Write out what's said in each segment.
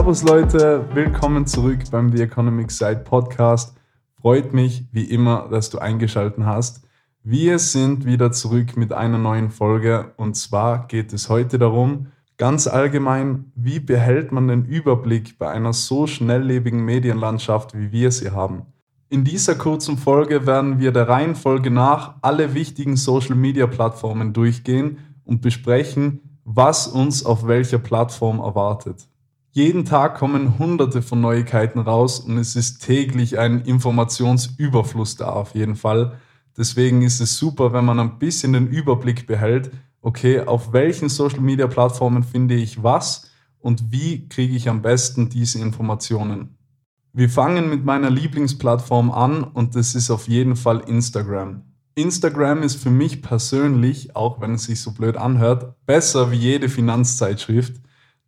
Servus Leute, willkommen zurück beim The Economic Side Podcast. Freut mich wie immer, dass du eingeschaltet hast. Wir sind wieder zurück mit einer neuen Folge und zwar geht es heute darum, ganz allgemein, wie behält man den Überblick bei einer so schnelllebigen Medienlandschaft, wie wir sie haben. In dieser kurzen Folge werden wir der Reihenfolge nach alle wichtigen Social-Media-Plattformen durchgehen und besprechen, was uns auf welcher Plattform erwartet. Jeden Tag kommen hunderte von Neuigkeiten raus und es ist täglich ein Informationsüberfluss da auf jeden Fall. Deswegen ist es super, wenn man ein bisschen den Überblick behält, okay, auf welchen Social-Media-Plattformen finde ich was und wie kriege ich am besten diese Informationen. Wir fangen mit meiner Lieblingsplattform an und das ist auf jeden Fall Instagram. Instagram ist für mich persönlich, auch wenn es sich so blöd anhört, besser wie jede Finanzzeitschrift.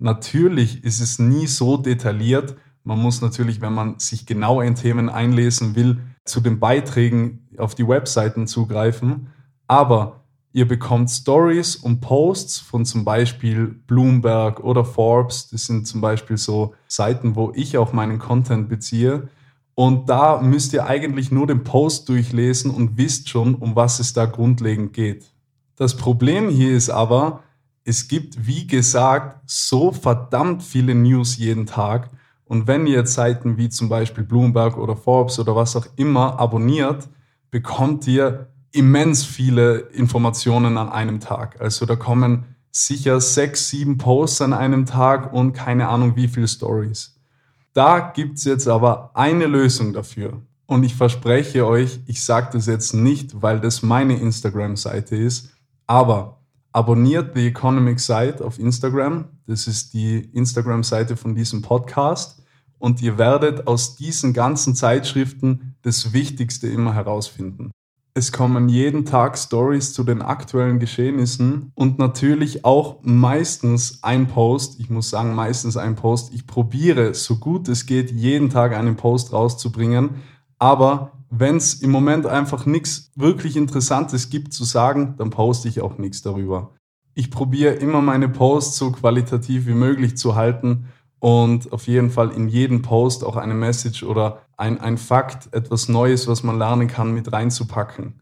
Natürlich ist es nie so detailliert. Man muss natürlich, wenn man sich genau in Themen einlesen will, zu den Beiträgen auf die Webseiten zugreifen. Aber Ihr bekommt Stories und Posts von zum Beispiel Bloomberg oder Forbes. Das sind zum Beispiel so Seiten, wo ich auch meinen Content beziehe. Und da müsst ihr eigentlich nur den Post durchlesen und wisst schon, um was es da grundlegend geht. Das Problem hier ist aber, es gibt, wie gesagt, so verdammt viele News jeden Tag. Und wenn ihr Seiten wie zum Beispiel Bloomberg oder Forbes oder was auch immer abonniert, bekommt ihr immens viele Informationen an einem Tag. Also da kommen sicher sechs, sieben Posts an einem Tag und keine Ahnung wie viele Stories. Da gibt's jetzt aber eine Lösung dafür. Und ich verspreche euch, ich sage das jetzt nicht, weil das meine Instagram-Seite ist, aber abonniert The Economic Site auf Instagram. Das ist die Instagram-Seite von diesem Podcast. Und ihr werdet aus diesen ganzen Zeitschriften das Wichtigste immer herausfinden. Es kommen jeden Tag Stories zu den aktuellen Geschehnissen und natürlich auch meistens ein Post. Ich muss sagen, meistens ein Post. Ich probiere, so gut es geht, jeden Tag einen Post rauszubringen. Aber wenn es im Moment einfach nichts wirklich Interessantes gibt zu sagen, dann poste ich auch nichts darüber. Ich probiere immer meine Posts so qualitativ wie möglich zu halten und auf jeden Fall in jeden Post auch eine Message oder ein, ein Fakt, etwas Neues, was man lernen kann, mit reinzupacken.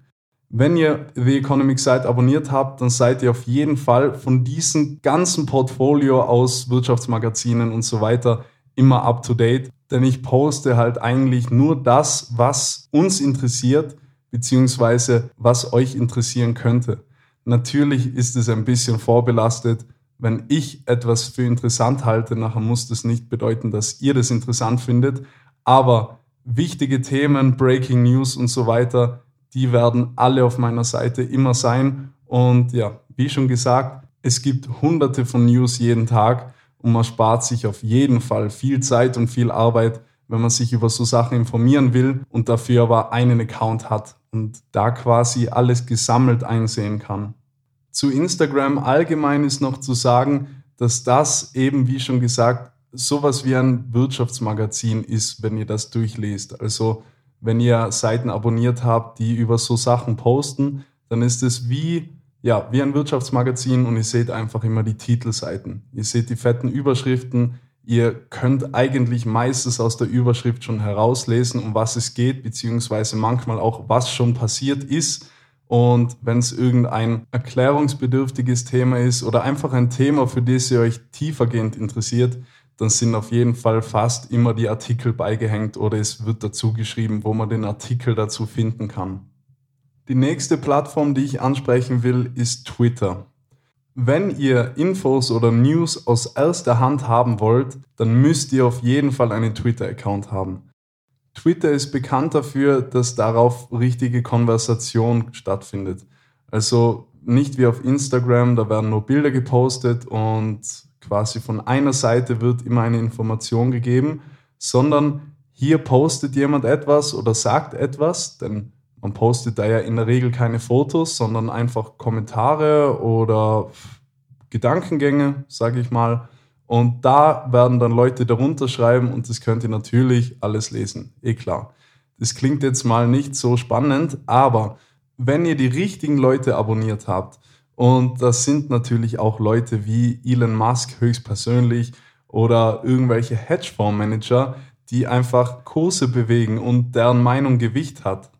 Wenn ihr The Economic Site abonniert habt, dann seid ihr auf jeden Fall von diesem ganzen Portfolio aus Wirtschaftsmagazinen und so weiter immer up to date, denn ich poste halt eigentlich nur das, was uns interessiert, beziehungsweise was euch interessieren könnte. Natürlich ist es ein bisschen vorbelastet, wenn ich etwas für interessant halte, nachher muss das nicht bedeuten, dass ihr das interessant findet. Aber wichtige Themen, Breaking News und so weiter, die werden alle auf meiner Seite immer sein. Und ja, wie schon gesagt, es gibt hunderte von News jeden Tag und man spart sich auf jeden Fall viel Zeit und viel Arbeit, wenn man sich über so Sachen informieren will und dafür aber einen Account hat und da quasi alles gesammelt einsehen kann. Zu Instagram allgemein ist noch zu sagen, dass das eben, wie schon gesagt, sowas wie ein Wirtschaftsmagazin ist, wenn ihr das durchlest. Also wenn ihr Seiten abonniert habt, die über so Sachen posten, dann ist es wie, ja, wie ein Wirtschaftsmagazin und ihr seht einfach immer die Titelseiten. Ihr seht die fetten Überschriften. Ihr könnt eigentlich meistens aus der Überschrift schon herauslesen, um was es geht, beziehungsweise manchmal auch, was schon passiert ist. Und wenn es irgendein erklärungsbedürftiges Thema ist oder einfach ein Thema, für das ihr euch tiefergehend interessiert, dann sind auf jeden Fall fast immer die Artikel beigehängt oder es wird dazu geschrieben, wo man den Artikel dazu finden kann. Die nächste Plattform, die ich ansprechen will, ist Twitter. Wenn ihr Infos oder News aus erster Hand haben wollt, dann müsst ihr auf jeden Fall einen Twitter-Account haben. Twitter ist bekannt dafür, dass darauf richtige Konversation stattfindet. Also nicht wie auf Instagram, da werden nur Bilder gepostet und quasi von einer Seite wird immer eine Information gegeben, sondern hier postet jemand etwas oder sagt etwas, denn man postet da ja in der Regel keine Fotos, sondern einfach Kommentare oder Gedankengänge, sage ich mal. Und da werden dann Leute darunter schreiben und das könnt ihr natürlich alles lesen. Eh klar. Das klingt jetzt mal nicht so spannend, aber wenn ihr die richtigen Leute abonniert habt, und das sind natürlich auch Leute wie Elon Musk höchstpersönlich oder irgendwelche Hedgefondsmanager, die einfach Kurse bewegen und deren Meinung Gewicht hat.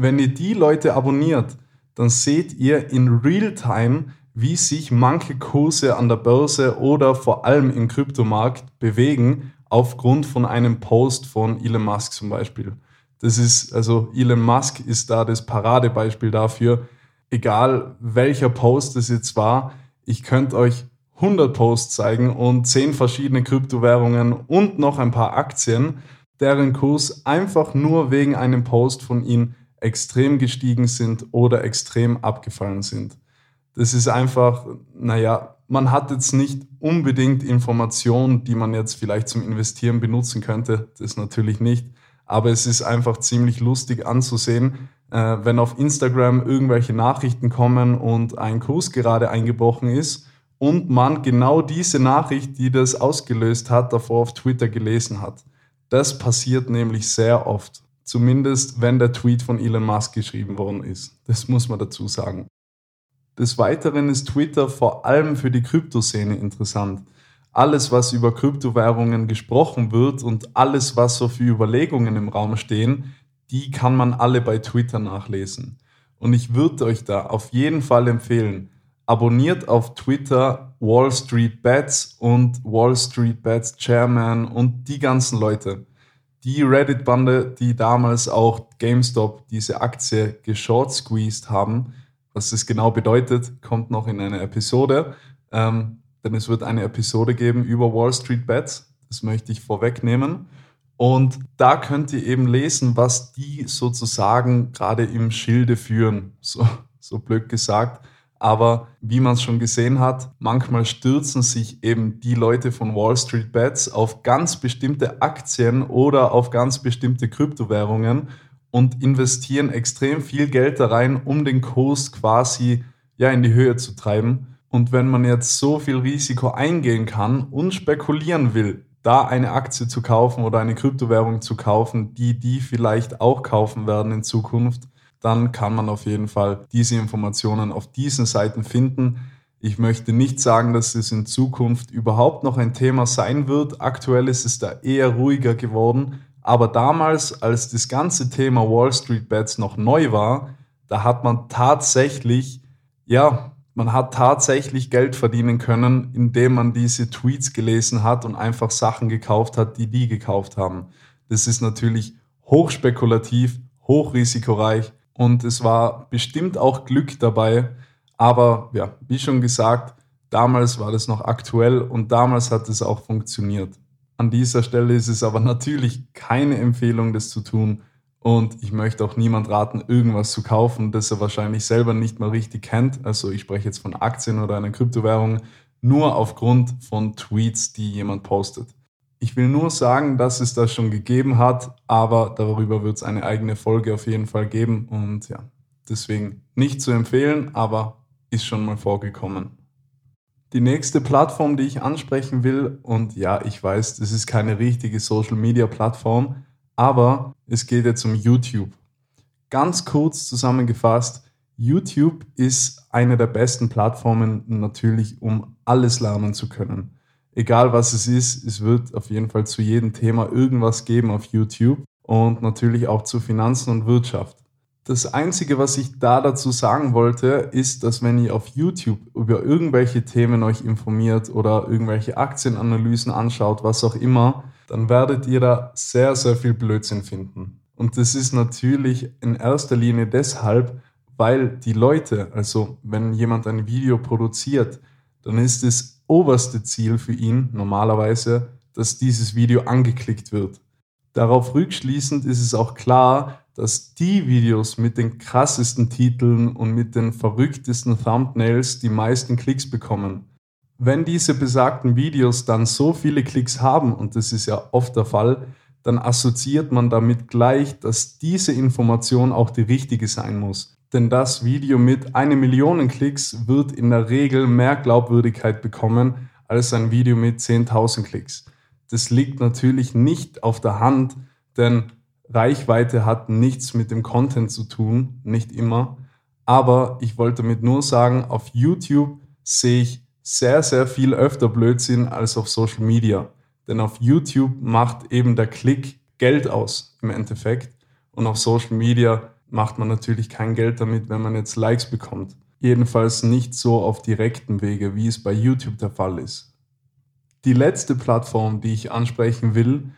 Wenn ihr die Leute abonniert, dann seht ihr in Realtime, wie sich manche Kurse an der Börse oder vor allem im Kryptomarkt bewegen, aufgrund von einem Post von Elon Musk zum Beispiel. Das ist, also Elon Musk ist da das Paradebeispiel dafür. Egal welcher Post es jetzt war, ich könnte euch 100 Posts zeigen und 10 verschiedene Kryptowährungen und noch ein paar Aktien, deren Kurs einfach nur wegen einem Post von ihm extrem gestiegen sind oder extrem abgefallen sind. Das ist einfach, naja, man hat jetzt nicht unbedingt Informationen, die man jetzt vielleicht zum Investieren benutzen könnte. Das natürlich nicht. Aber es ist einfach ziemlich lustig anzusehen, äh, wenn auf Instagram irgendwelche Nachrichten kommen und ein Kurs gerade eingebrochen ist und man genau diese Nachricht, die das ausgelöst hat, davor auf Twitter gelesen hat. Das passiert nämlich sehr oft. Zumindest wenn der Tweet von Elon Musk geschrieben worden ist. Das muss man dazu sagen. Des Weiteren ist Twitter vor allem für die Kryptoszene interessant. Alles, was über Kryptowährungen gesprochen wird und alles, was so für Überlegungen im Raum stehen, die kann man alle bei Twitter nachlesen. Und ich würde euch da auf jeden Fall empfehlen, abonniert auf Twitter Wall Street Bets und Wall Street Bets Chairman und die ganzen Leute. Die Reddit-Bande, die damals auch GameStop diese Aktie geshort squeezed haben, was das genau bedeutet, kommt noch in einer Episode. Ähm, denn es wird eine Episode geben über Wall Street Bets. Das möchte ich vorwegnehmen. Und da könnt ihr eben lesen, was die sozusagen gerade im Schilde führen. So, so blöd gesagt. Aber wie man es schon gesehen hat, manchmal stürzen sich eben die Leute von Wall Street Bets auf ganz bestimmte Aktien oder auf ganz bestimmte Kryptowährungen und investieren extrem viel Geld da rein, um den Kurs quasi ja in die Höhe zu treiben. Und wenn man jetzt so viel Risiko eingehen kann und spekulieren will, da eine Aktie zu kaufen oder eine Kryptowährung zu kaufen, die die vielleicht auch kaufen werden in Zukunft, dann kann man auf jeden Fall diese Informationen auf diesen Seiten finden. Ich möchte nicht sagen, dass es in Zukunft überhaupt noch ein Thema sein wird. Aktuell ist es da eher ruhiger geworden. Aber damals, als das ganze Thema Wall Street Bets noch neu war, da hat man tatsächlich, ja, man hat tatsächlich Geld verdienen können, indem man diese Tweets gelesen hat und einfach Sachen gekauft hat, die die gekauft haben. Das ist natürlich hochspekulativ, hochrisikoreich und es war bestimmt auch Glück dabei. Aber ja, wie schon gesagt, damals war das noch aktuell und damals hat es auch funktioniert. An dieser Stelle ist es aber natürlich keine Empfehlung, das zu tun. Und ich möchte auch niemand raten, irgendwas zu kaufen, das er wahrscheinlich selber nicht mal richtig kennt. Also ich spreche jetzt von Aktien oder einer Kryptowährung, nur aufgrund von Tweets, die jemand postet. Ich will nur sagen, dass es das schon gegeben hat, aber darüber wird es eine eigene Folge auf jeden Fall geben. Und ja, deswegen nicht zu empfehlen, aber ist schon mal vorgekommen. Die nächste Plattform, die ich ansprechen will, und ja, ich weiß, das ist keine richtige Social-Media-Plattform, aber es geht jetzt um YouTube. Ganz kurz zusammengefasst, YouTube ist eine der besten Plattformen natürlich, um alles lernen zu können. Egal was es ist, es wird auf jeden Fall zu jedem Thema irgendwas geben auf YouTube und natürlich auch zu Finanzen und Wirtschaft. Das Einzige, was ich da dazu sagen wollte, ist, dass wenn ihr auf YouTube über irgendwelche Themen euch informiert oder irgendwelche Aktienanalysen anschaut, was auch immer, dann werdet ihr da sehr, sehr viel Blödsinn finden. Und das ist natürlich in erster Linie deshalb, weil die Leute, also wenn jemand ein Video produziert, dann ist das oberste Ziel für ihn normalerweise, dass dieses Video angeklickt wird. Darauf rückschließend ist es auch klar, dass die Videos mit den krassesten Titeln und mit den verrücktesten Thumbnails die meisten Klicks bekommen. Wenn diese besagten Videos dann so viele Klicks haben, und das ist ja oft der Fall, dann assoziiert man damit gleich, dass diese Information auch die richtige sein muss. Denn das Video mit eine Million Klicks wird in der Regel mehr Glaubwürdigkeit bekommen als ein Video mit 10.000 Klicks. Das liegt natürlich nicht auf der Hand, denn Reichweite hat nichts mit dem Content zu tun, nicht immer. Aber ich wollte damit nur sagen, auf YouTube sehe ich sehr, sehr viel öfter Blödsinn als auf Social Media. Denn auf YouTube macht eben der Klick Geld aus im Endeffekt. Und auf Social Media macht man natürlich kein Geld damit, wenn man jetzt Likes bekommt. Jedenfalls nicht so auf direktem Wege, wie es bei YouTube der Fall ist. Die letzte Plattform, die ich ansprechen will,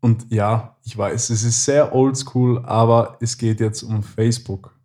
und ja, ich weiß, es ist sehr oldschool, aber es geht jetzt um Facebook.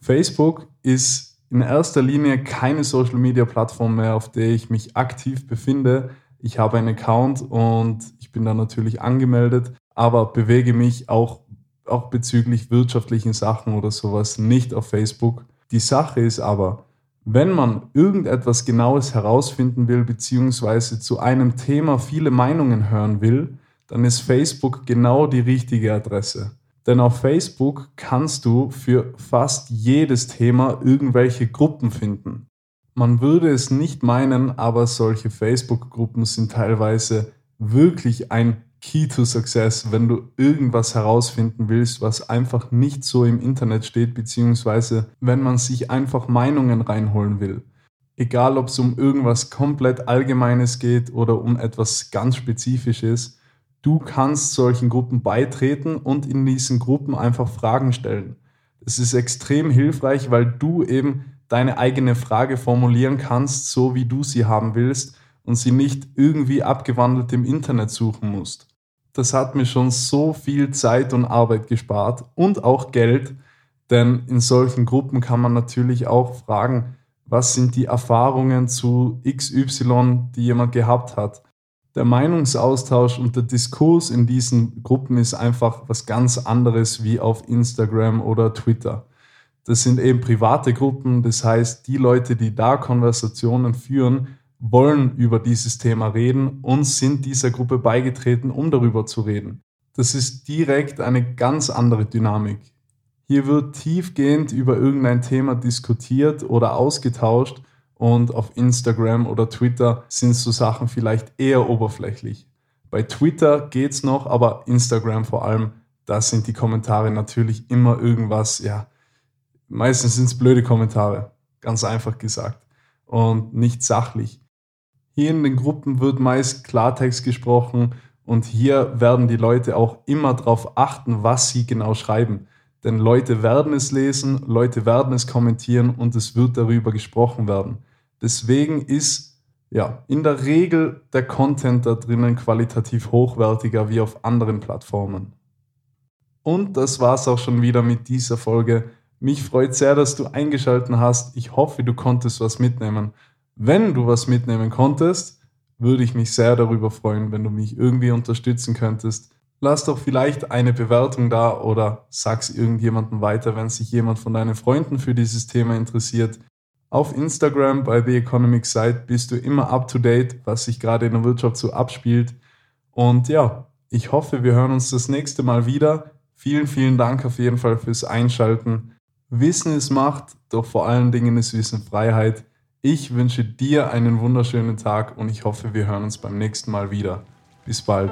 Facebook ist in erster Linie keine Social-Media-Plattform mehr, auf der ich mich aktiv befinde. Ich habe einen Account und ich bin da natürlich angemeldet, aber bewege mich auch, auch bezüglich wirtschaftlichen Sachen oder sowas nicht auf Facebook. Die Sache ist aber, wenn man irgendetwas Genaues herausfinden will, beziehungsweise zu einem Thema viele Meinungen hören will, dann ist Facebook genau die richtige Adresse. Denn auf Facebook kannst du für fast jedes Thema irgendwelche Gruppen finden. Man würde es nicht meinen, aber solche Facebook-Gruppen sind teilweise wirklich ein Key to Success, wenn du irgendwas herausfinden willst, was einfach nicht so im Internet steht, beziehungsweise wenn man sich einfach Meinungen reinholen will. Egal, ob es um irgendwas komplett Allgemeines geht oder um etwas ganz Spezifisches, du kannst solchen Gruppen beitreten und in diesen Gruppen einfach Fragen stellen. Es ist extrem hilfreich, weil du eben deine eigene Frage formulieren kannst, so wie du sie haben willst und sie nicht irgendwie abgewandelt im Internet suchen musst. Das hat mir schon so viel Zeit und Arbeit gespart und auch Geld, denn in solchen Gruppen kann man natürlich auch fragen, was sind die Erfahrungen zu XY, die jemand gehabt hat der Meinungsaustausch und der Diskurs in diesen Gruppen ist einfach was ganz anderes wie auf Instagram oder Twitter. Das sind eben private Gruppen, das heißt, die Leute, die da Konversationen führen, wollen über dieses Thema reden und sind dieser Gruppe beigetreten, um darüber zu reden. Das ist direkt eine ganz andere Dynamik. Hier wird tiefgehend über irgendein Thema diskutiert oder ausgetauscht und auf Instagram oder Twitter sind so Sachen vielleicht eher oberflächlich. Bei Twitter geht's noch, aber Instagram vor allem, da sind die Kommentare natürlich immer irgendwas, ja, meistens sind es blöde Kommentare, ganz einfach gesagt und nicht sachlich. Hier in den Gruppen wird meist Klartext gesprochen und hier werden die Leute auch immer darauf achten, was sie genau schreiben. Denn Leute werden es lesen, Leute werden es kommentieren und es wird darüber gesprochen werden. Deswegen ist ja in der Regel der Content da drinnen qualitativ hochwertiger wie auf anderen Plattformen. Und das war's auch schon wieder mit dieser Folge. Mich freut sehr, dass du eingeschaltet hast. Ich hoffe, du konntest was mitnehmen. Wenn du was mitnehmen konntest, würde ich mich sehr darüber freuen, wenn du mich irgendwie unterstützen könntest. Lass doch vielleicht eine Bewertung da oder sag's irgendjemandem weiter, wenn sich jemand von deinen Freunden für dieses Thema interessiert. Auf Instagram bei The Economic Site bist du immer up to date, was sich gerade in der Wirtschaft so abspielt. Und ja, ich hoffe, wir hören uns das nächste Mal wieder. Vielen, vielen Dank auf jeden Fall fürs Einschalten. Wissen ist Macht, doch vor allen Dingen ist Wissen Freiheit. Ich wünsche dir einen wunderschönen Tag und ich hoffe, wir hören uns beim nächsten Mal wieder. Bis bald.